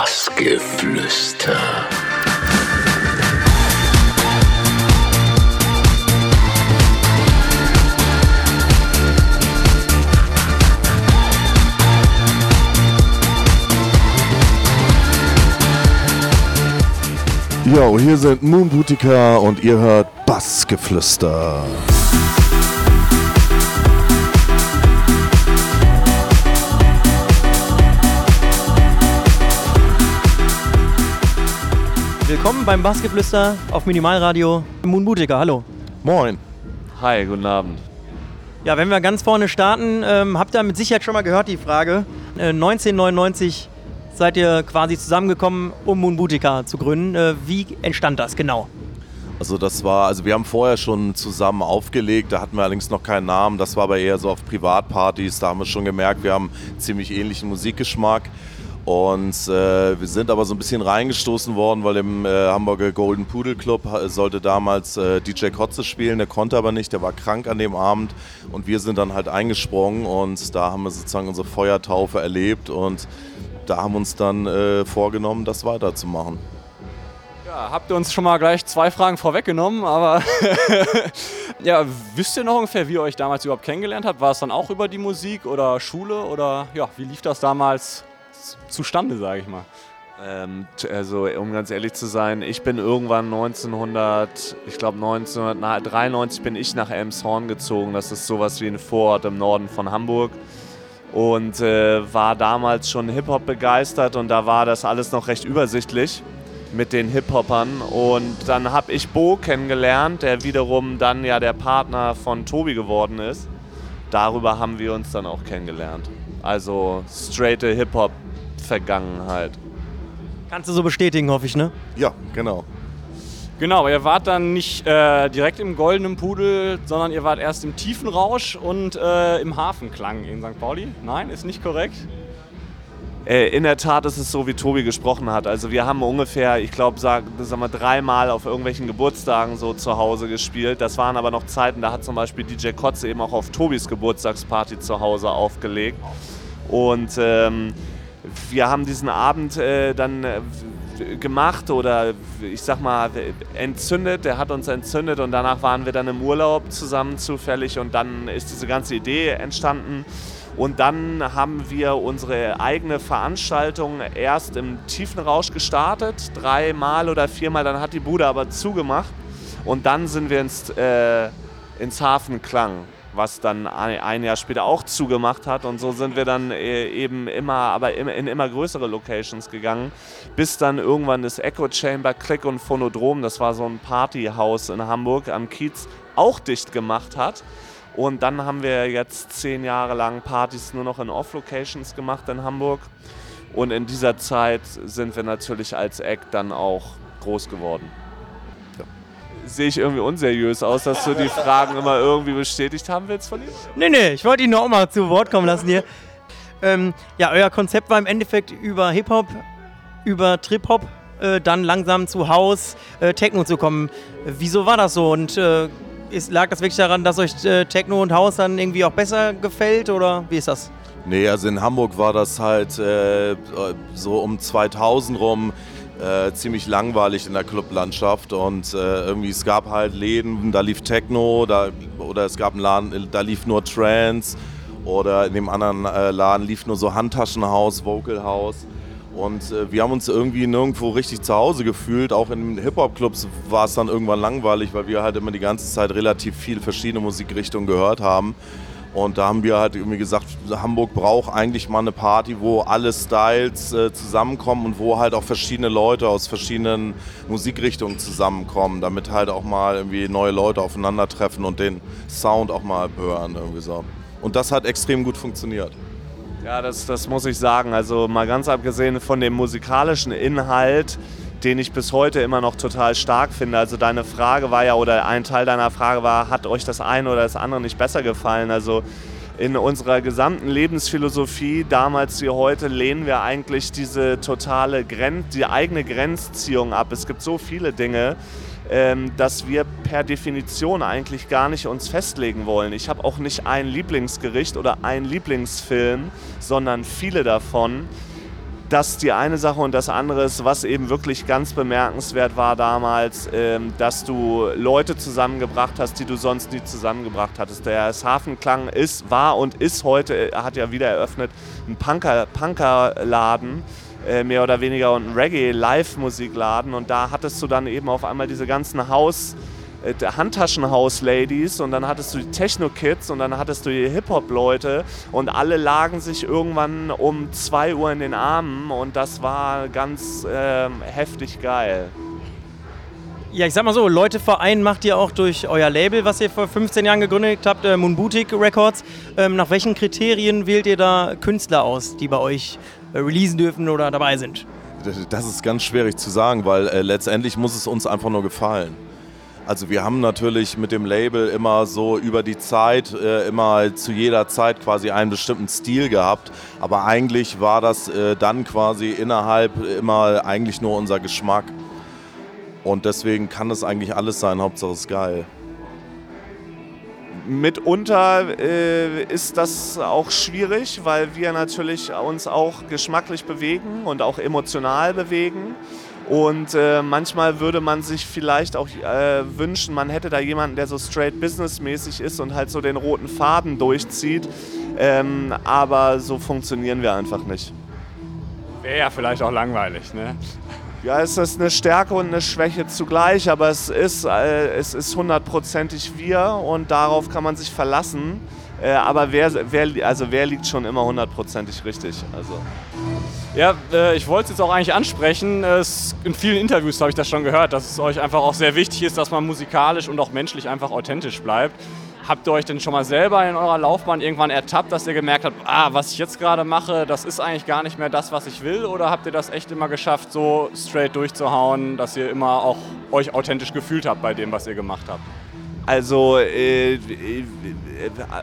Bassgeflüster. Jo, hier sind Moon Boutica und ihr hört Bassgeflüster. Willkommen beim Bassgeflüster auf Minimalradio. Moon Boutica, hallo. Moin. Hi, guten Abend. Ja, wenn wir ganz vorne starten, ähm, habt ihr mit Sicherheit schon mal gehört die Frage. Äh, 1999 seid ihr quasi zusammengekommen, um Moon Boutica zu gründen. Äh, wie entstand das genau? Also das war, also wir haben vorher schon zusammen aufgelegt, da hatten wir allerdings noch keinen Namen. Das war aber eher so auf Privatpartys, da haben wir schon gemerkt, wir haben ziemlich ähnlichen Musikgeschmack. Und äh, wir sind aber so ein bisschen reingestoßen worden, weil im äh, Hamburger Golden Pudel Club äh, sollte damals äh, DJ Kotze spielen, der konnte aber nicht, der war krank an dem Abend und wir sind dann halt eingesprungen und da haben wir sozusagen unsere Feuertaufe erlebt und da haben wir uns dann äh, vorgenommen, das weiterzumachen. Ja, habt ihr uns schon mal gleich zwei Fragen vorweggenommen, aber ja, wisst ihr noch ungefähr, wie ihr euch damals überhaupt kennengelernt habt? War es dann auch über die Musik oder Schule oder ja, wie lief das damals zustande, sage ich mal? Ähm, also um ganz ehrlich zu sein, ich bin irgendwann 1900, ich glaube 1993 bin ich nach Elmshorn gezogen. Das ist sowas wie ein Vorort im Norden von Hamburg und äh, war damals schon Hip-Hop begeistert und da war das alles noch recht übersichtlich mit den Hip-Hoppern und dann habe ich Bo kennengelernt, der wiederum dann ja der Partner von Tobi geworden ist. Darüber haben wir uns dann auch kennengelernt. Also straighte Hip-Hop-Vergangenheit. Kannst du so bestätigen, hoffe ich, ne? Ja, genau. Genau, ihr wart dann nicht äh, direkt im Goldenen Pudel, sondern ihr wart erst im Tiefen Rausch und äh, im Hafenklang in St. Pauli. Nein, ist nicht korrekt? Äh, in der Tat ist es so, wie Tobi gesprochen hat. Also wir haben ungefähr, ich glaube, sag, sag mal, dreimal auf irgendwelchen Geburtstagen so zu Hause gespielt. Das waren aber noch Zeiten, da hat zum Beispiel DJ Kotze eben auch auf Tobis Geburtstagsparty zu Hause aufgelegt. Und ähm, wir haben diesen Abend äh, dann äh, gemacht oder ich sag mal entzündet. Der hat uns entzündet und danach waren wir dann im Urlaub zusammen zufällig und dann ist diese ganze Idee entstanden. Und dann haben wir unsere eigene Veranstaltung erst im tiefen Rausch gestartet, dreimal oder viermal, dann hat die Bude aber zugemacht und dann sind wir ins, äh, ins Hafenklang was dann ein Jahr später auch zugemacht hat. Und so sind wir dann äh, eben immer, aber in immer größere Locations gegangen, bis dann irgendwann das Echo Chamber, Click und Phonodrom, das war so ein Partyhaus in Hamburg am Kiez, auch dicht gemacht hat. Und dann haben wir jetzt zehn Jahre lang Partys nur noch in Off-Locations gemacht in Hamburg. Und in dieser Zeit sind wir natürlich als Act dann auch groß geworden sehe ich irgendwie unseriös aus, dass du die Fragen immer irgendwie bestätigt haben willst von ihm? Nee, nee, ich wollte ihn auch mal zu Wort kommen lassen hier. Ähm, ja, euer Konzept war im Endeffekt über Hip-Hop, über Trip-Hop, äh, dann langsam zu Haus, äh, Techno zu kommen. Wieso war das so? Und äh, ist, lag das wirklich daran, dass euch äh, Techno und Haus dann irgendwie auch besser gefällt oder wie ist das? Nee, also in Hamburg war das halt äh, so um 2000 rum äh, ziemlich langweilig in der Clublandschaft und äh, irgendwie es gab halt Läden, da lief Techno, da, oder es gab einen Laden, da lief nur Trance oder in dem anderen äh, Laden lief nur so Handtaschenhaus, Vocal House. Und äh, wir haben uns irgendwie nirgendwo richtig zu Hause gefühlt. Auch in Hip-Hop-Clubs war es dann irgendwann langweilig, weil wir halt immer die ganze Zeit relativ viel verschiedene Musikrichtungen gehört haben. Und da haben wir halt irgendwie gesagt, Hamburg braucht eigentlich mal eine Party, wo alle Styles äh, zusammenkommen und wo halt auch verschiedene Leute aus verschiedenen Musikrichtungen zusammenkommen, damit halt auch mal irgendwie neue Leute aufeinandertreffen und den Sound auch mal hören irgendwie so. Und das hat extrem gut funktioniert. Ja, das, das muss ich sagen. Also mal ganz abgesehen von dem musikalischen Inhalt den ich bis heute immer noch total stark finde. Also deine Frage war ja, oder ein Teil deiner Frage war, hat euch das eine oder das andere nicht besser gefallen? Also in unserer gesamten Lebensphilosophie, damals wie heute, lehnen wir eigentlich diese totale Grenz, die eigene Grenzziehung ab. Es gibt so viele Dinge, ähm, dass wir per Definition eigentlich gar nicht uns festlegen wollen. Ich habe auch nicht ein Lieblingsgericht oder einen Lieblingsfilm, sondern viele davon das ist die eine Sache und das andere ist, was eben wirklich ganz bemerkenswert war damals, ähm, dass du Leute zusammengebracht hast, die du sonst nie zusammengebracht hattest. Der Hafenklang ist, war und ist heute, hat ja wieder eröffnet, ein Punker, Punkerladen äh, mehr oder weniger und ein Reggae-Live-Musikladen und da hattest du dann eben auf einmal diese ganzen Haus- äh, Handtaschenhaus-Ladies und dann hattest du die Techno-Kids und dann hattest du die Hip-Hop-Leute und alle lagen sich irgendwann um 2 Uhr in den Armen und das war ganz äh, heftig geil. Ja, ich sag mal so, Leute Verein macht ihr auch durch euer Label, was ihr vor 15 Jahren gegründet habt, äh, Moon Boutique Records. Ähm, nach welchen Kriterien wählt ihr da Künstler aus, die bei euch äh, releasen dürfen oder dabei sind? Das ist ganz schwierig zu sagen, weil äh, letztendlich muss es uns einfach nur gefallen. Also wir haben natürlich mit dem Label immer so über die Zeit, äh, immer zu jeder Zeit quasi einen bestimmten Stil gehabt. Aber eigentlich war das äh, dann quasi innerhalb immer eigentlich nur unser Geschmack. Und deswegen kann es eigentlich alles sein, Hauptsache es ist geil. Mitunter äh, ist das auch schwierig, weil wir natürlich uns auch geschmacklich bewegen und auch emotional bewegen. Und äh, manchmal würde man sich vielleicht auch äh, wünschen, man hätte da jemanden, der so straight businessmäßig ist und halt so den roten Faden durchzieht. Ähm, aber so funktionieren wir einfach nicht. Wäre ja vielleicht auch langweilig, ne? Ja, es ist eine Stärke und eine Schwäche zugleich, aber es ist, äh, es ist hundertprozentig wir und darauf kann man sich verlassen. Äh, aber wer, wer, also wer liegt schon immer hundertprozentig richtig? Also. Ja, äh, ich wollte es jetzt auch eigentlich ansprechen. Es, in vielen Interviews habe ich das schon gehört, dass es euch einfach auch sehr wichtig ist, dass man musikalisch und auch menschlich einfach authentisch bleibt. Habt ihr euch denn schon mal selber in eurer Laufbahn irgendwann ertappt, dass ihr gemerkt habt, ah, was ich jetzt gerade mache, das ist eigentlich gar nicht mehr das, was ich will? Oder habt ihr das echt immer geschafft, so straight durchzuhauen, dass ihr immer auch euch authentisch gefühlt habt bei dem, was ihr gemacht habt? Also äh,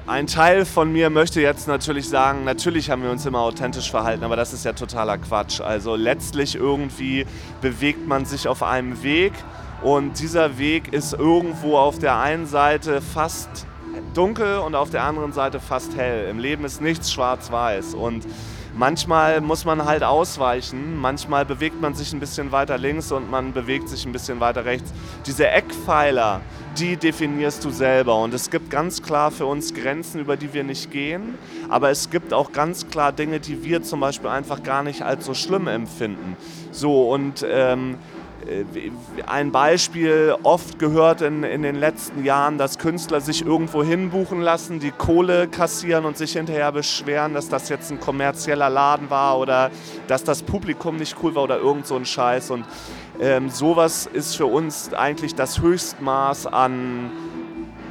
ein Teil von mir möchte jetzt natürlich sagen, natürlich haben wir uns immer authentisch verhalten, aber das ist ja totaler Quatsch. Also letztlich irgendwie bewegt man sich auf einem Weg und dieser Weg ist irgendwo auf der einen Seite fast dunkel und auf der anderen Seite fast hell. Im Leben ist nichts schwarz-weiß und manchmal muss man halt ausweichen, manchmal bewegt man sich ein bisschen weiter links und man bewegt sich ein bisschen weiter rechts. Diese Eckpfeiler, die definierst du selber und es gibt ganz klar für uns Grenzen, über die wir nicht gehen, aber es gibt auch ganz klar Dinge, die wir zum Beispiel einfach gar nicht als so schlimm empfinden. So und ähm, äh, ein Beispiel oft gehört in, in den letzten Jahren, dass Künstler sich irgendwo hinbuchen lassen, die Kohle kassieren und sich hinterher beschweren, dass das jetzt ein kommerzieller Laden war oder dass das Publikum nicht cool war oder irgend so ein Scheiß. Und ähm, sowas ist für uns eigentlich das Höchstmaß an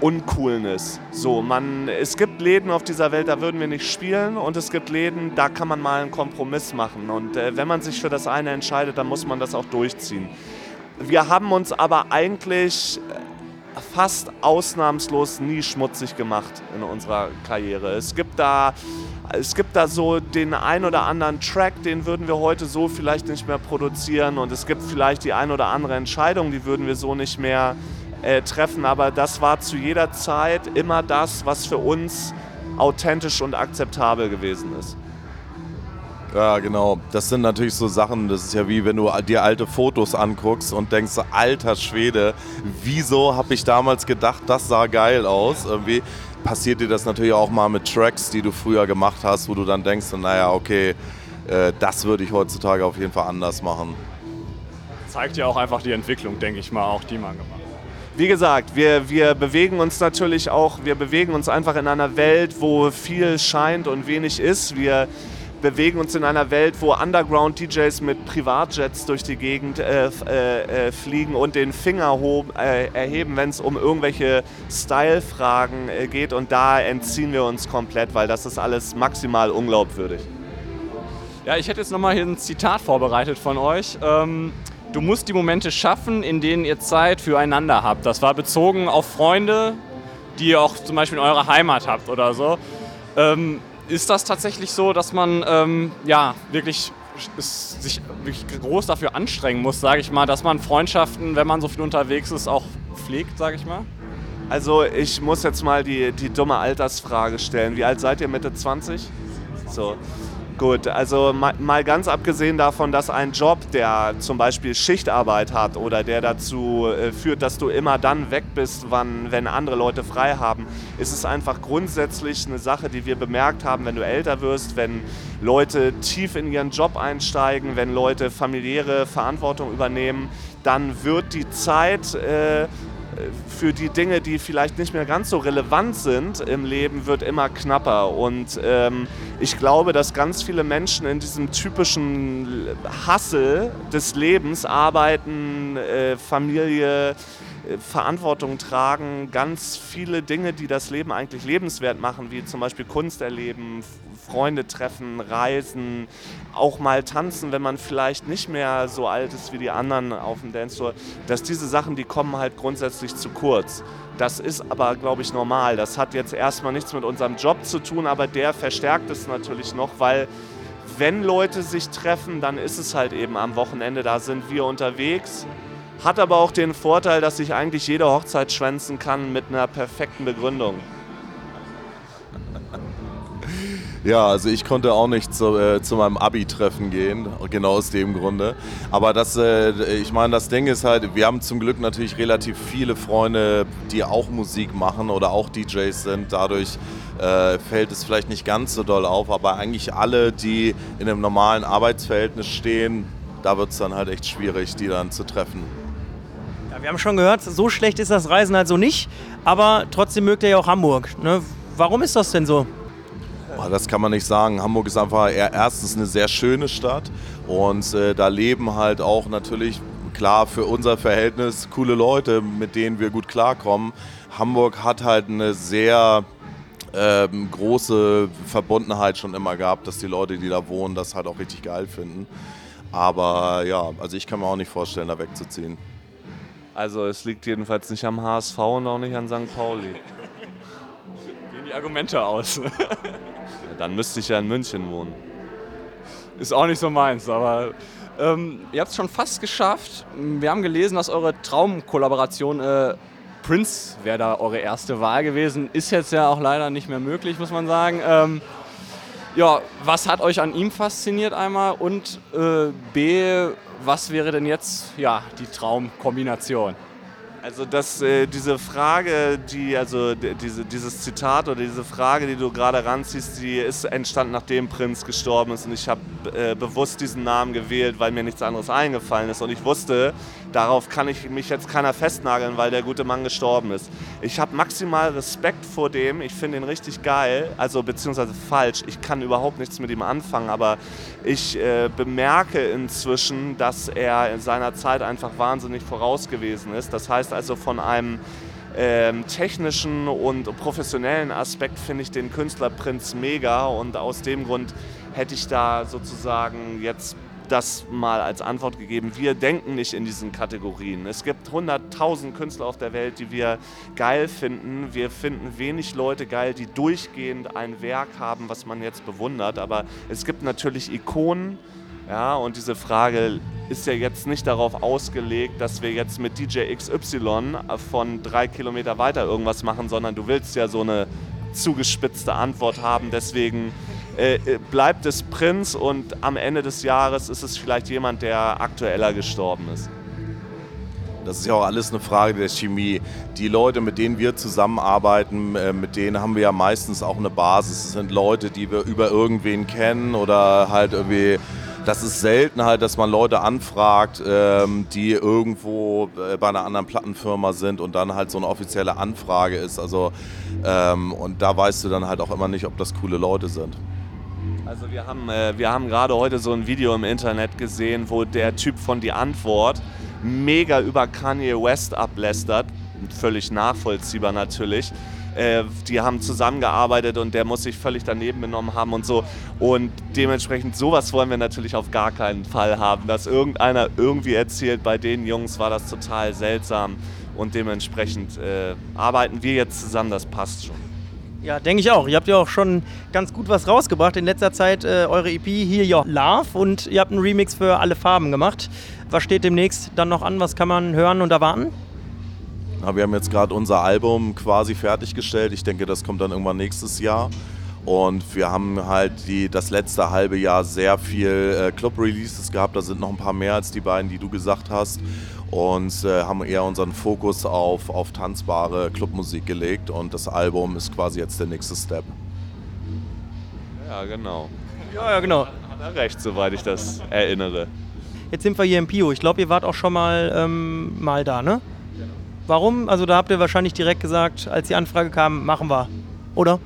Uncoolness. So, man, es gibt Läden auf dieser Welt, da würden wir nicht spielen und es gibt Läden, da kann man mal einen Kompromiss machen. Und äh, wenn man sich für das eine entscheidet, dann muss man das auch durchziehen. Wir haben uns aber eigentlich äh, fast ausnahmslos nie schmutzig gemacht in unserer Karriere. Es gibt da es gibt da so den ein oder anderen Track, den würden wir heute so vielleicht nicht mehr produzieren und es gibt vielleicht die ein oder andere Entscheidung, die würden wir so nicht mehr treffen, aber das war zu jeder Zeit immer das, was für uns authentisch und akzeptabel gewesen ist. Ja, genau. Das sind natürlich so Sachen, das ist ja wie wenn du dir alte Fotos anguckst und denkst, alter Schwede, wieso habe ich damals gedacht, das sah geil aus? Irgendwie passiert dir das natürlich auch mal mit Tracks, die du früher gemacht hast, wo du dann denkst, naja, okay, äh, das würde ich heutzutage auf jeden Fall anders machen. Zeigt ja auch einfach die Entwicklung, denke ich mal, auch die man gemacht hat wie gesagt, wir, wir bewegen uns natürlich auch, wir bewegen uns einfach in einer Welt, wo viel scheint und wenig ist. Wir bewegen uns in einer Welt, wo Underground-DJs mit Privatjets durch die Gegend äh, äh, äh, fliegen und den Finger äh, erheben, wenn es um irgendwelche Style-Fragen äh, geht. Und da entziehen wir uns komplett, weil das ist alles maximal unglaubwürdig. Ja, ich hätte jetzt nochmal hier ein Zitat vorbereitet von euch. Ähm du musst die Momente schaffen, in denen ihr Zeit füreinander habt. Das war bezogen auf Freunde, die ihr auch zum Beispiel in eurer Heimat habt oder so. Ähm, ist das tatsächlich so, dass man ähm, ja wirklich sich wirklich groß dafür anstrengen muss, sage ich mal, dass man Freundschaften, wenn man so viel unterwegs ist, auch pflegt, sage ich mal? Also ich muss jetzt mal die, die dumme Altersfrage stellen. Wie alt seid ihr? Mitte 20? So. Gut, also mal, mal, ganz abgesehen davon, dass ein Job, der zum Beispiel Schichtarbeit hat oder der dazu äh, führt, dass du immer dann weg bist, wann, wenn andere Leute frei haben, ist es einfach grundsätzlich eine Sache, die wir bemerkt haben, wenn du älter wirst, wenn Leute tief in ihren Job einsteigen, wenn Leute familiäre Verantwortung übernehmen, dann wird die Zeit äh, für die Dinge, die vielleicht nicht mehr ganz so relevant sind im Leben, wird immer knapper. Und ähm, ich glaube, dass ganz viele Menschen in diesem typischen Hassel des Lebens arbeiten, äh, Familie, äh, Verantwortung tragen, ganz viele Dinge, die das Leben eigentlich lebenswert machen, wie zum Beispiel Kunst erleben, Freunde treffen, reisen, auch mal tanzen, wenn man vielleicht nicht mehr so alt ist wie die anderen auf dem Dancefloor, dass diese Sachen, die kommen halt grundsätzlich zu kurz. Das ist aber, glaube ich, normal. Das hat jetzt erstmal nichts mit unserem Job zu tun, aber der verstärkt es natürlich noch, weil wenn Leute sich treffen, dann ist es halt eben am Wochenende, da sind wir unterwegs. Hat aber auch den Vorteil, dass ich eigentlich jede Hochzeit schwänzen kann mit einer perfekten Begründung. Ja, also ich konnte auch nicht zu, äh, zu meinem Abi-Treffen gehen, genau aus dem Grunde. Aber das, äh, ich meine, das Ding ist halt, wir haben zum Glück natürlich relativ viele Freunde, die auch Musik machen oder auch DJs sind. Dadurch äh, fällt es vielleicht nicht ganz so doll auf, aber eigentlich alle, die in einem normalen Arbeitsverhältnis stehen, da wird es dann halt echt schwierig, die dann zu treffen. Ja, wir haben schon gehört, so schlecht ist das Reisen also nicht, aber trotzdem mögt ihr ja auch Hamburg. Ne? Warum ist das denn so? Das kann man nicht sagen. Hamburg ist einfach erstens eine sehr schöne Stadt und äh, da leben halt auch natürlich, klar, für unser Verhältnis coole Leute, mit denen wir gut klarkommen. Hamburg hat halt eine sehr ähm, große Verbundenheit schon immer gehabt, dass die Leute, die da wohnen, das halt auch richtig geil finden. Aber ja, also ich kann mir auch nicht vorstellen, da wegzuziehen. Also es liegt jedenfalls nicht am HSV und auch nicht an St. Pauli. Die Argumente aus. Dann müsste ich ja in München wohnen. Ist auch nicht so meins, aber ähm, ihr habt es schon fast geschafft. Wir haben gelesen, dass eure Traumkollaboration äh, Prince wäre da eure erste Wahl gewesen. Ist jetzt ja auch leider nicht mehr möglich, muss man sagen. Ähm, ja, was hat euch an ihm fasziniert einmal? Und äh, B, was wäre denn jetzt ja, die Traumkombination? Also dass äh, diese Frage, die, also diese, dieses Zitat oder diese Frage, die du gerade ranziehst, die ist entstanden, nachdem Prinz gestorben ist. Und ich habe äh, bewusst diesen Namen gewählt, weil mir nichts anderes eingefallen ist. Und ich wusste, darauf kann ich mich jetzt keiner festnageln, weil der gute Mann gestorben ist. Ich habe maximal Respekt vor dem. Ich finde ihn richtig geil, also beziehungsweise falsch. Ich kann überhaupt nichts mit ihm anfangen, aber ich äh, bemerke inzwischen, dass er in seiner Zeit einfach wahnsinnig voraus gewesen ist. Das heißt also von einem ähm, technischen und professionellen Aspekt finde ich den Künstler Prinz mega und aus dem Grund hätte ich da sozusagen jetzt das mal als Antwort gegeben. Wir denken nicht in diesen Kategorien. Es gibt 100.000 Künstler auf der Welt, die wir geil finden. Wir finden wenig Leute geil, die durchgehend ein Werk haben, was man jetzt bewundert. Aber es gibt natürlich Ikonen. Ja, und diese Frage ist ja jetzt nicht darauf ausgelegt, dass wir jetzt mit DJ XY von drei Kilometer weiter irgendwas machen, sondern du willst ja so eine zugespitzte Antwort haben. Deswegen äh, äh, bleibt es Prinz und am Ende des Jahres ist es vielleicht jemand, der aktueller gestorben ist. Das ist ja auch alles eine Frage der Chemie. Die Leute, mit denen wir zusammenarbeiten, äh, mit denen haben wir ja meistens auch eine Basis. Es sind Leute, die wir über irgendwen kennen oder halt irgendwie das ist selten halt, dass man Leute anfragt, ähm, die irgendwo äh, bei einer anderen Plattenfirma sind und dann halt so eine offizielle Anfrage ist. Also ähm, und da weißt du dann halt auch immer nicht, ob das coole Leute sind. Also wir haben, äh, wir haben gerade heute so ein Video im Internet gesehen, wo der Typ von Die Antwort mega über Kanye West ablästert. Völlig nachvollziehbar natürlich. Äh, die haben zusammengearbeitet und der muss sich völlig daneben benommen haben und so. Und dementsprechend sowas wollen wir natürlich auf gar keinen Fall haben, dass irgendeiner irgendwie erzählt, bei den Jungs war das total seltsam und dementsprechend äh, arbeiten wir jetzt zusammen, das passt schon. Ja, denke ich auch. Ihr habt ja auch schon ganz gut was rausgebracht in letzter Zeit. Äh, eure EP Here Your Love und ihr habt einen Remix für alle Farben gemacht. Was steht demnächst dann noch an? Was kann man hören und erwarten? Ja, wir haben jetzt gerade unser Album quasi fertiggestellt. Ich denke, das kommt dann irgendwann nächstes Jahr. Und wir haben halt die, das letzte halbe Jahr sehr viel äh, Club-Releases gehabt. Da sind noch ein paar mehr als die beiden, die du gesagt hast. Und äh, haben eher unseren Fokus auf, auf tanzbare Clubmusik gelegt. Und das Album ist quasi jetzt der nächste Step. Ja, genau. Ja, ja, genau. Hat er recht, soweit ich das erinnere. Jetzt sind wir hier im Pio. Ich glaube, ihr wart auch schon mal, ähm, mal da, ne? Warum? Also da habt ihr wahrscheinlich direkt gesagt, als die Anfrage kam, machen wir. Oder?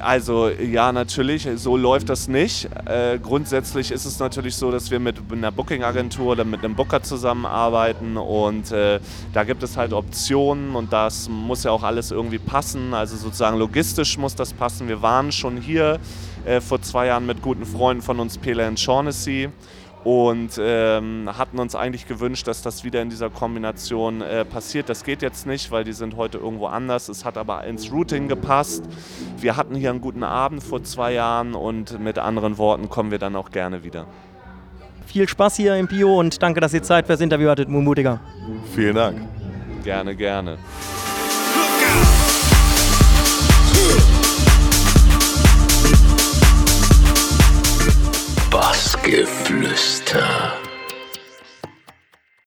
Also ja, natürlich, so läuft das nicht. Äh, grundsätzlich ist es natürlich so, dass wir mit einer Booking-Agentur oder mit einem Booker zusammenarbeiten und äh, da gibt es halt Optionen und das muss ja auch alles irgendwie passen. Also sozusagen logistisch muss das passen. Wir waren schon hier äh, vor zwei Jahren mit guten Freunden von uns, Pele und Shaughnessy und ähm, hatten uns eigentlich gewünscht, dass das wieder in dieser Kombination äh, passiert. Das geht jetzt nicht, weil die sind heute irgendwo anders. Es hat aber ins Routing gepasst. Wir hatten hier einen guten Abend vor zwei Jahren und mit anderen Worten kommen wir dann auch gerne wieder. Viel Spaß hier im Pio und danke, dass ihr Zeit fürs Interview hattet, Mumutiger. Vielen Dank. Gerne, gerne. Bassgeflüster.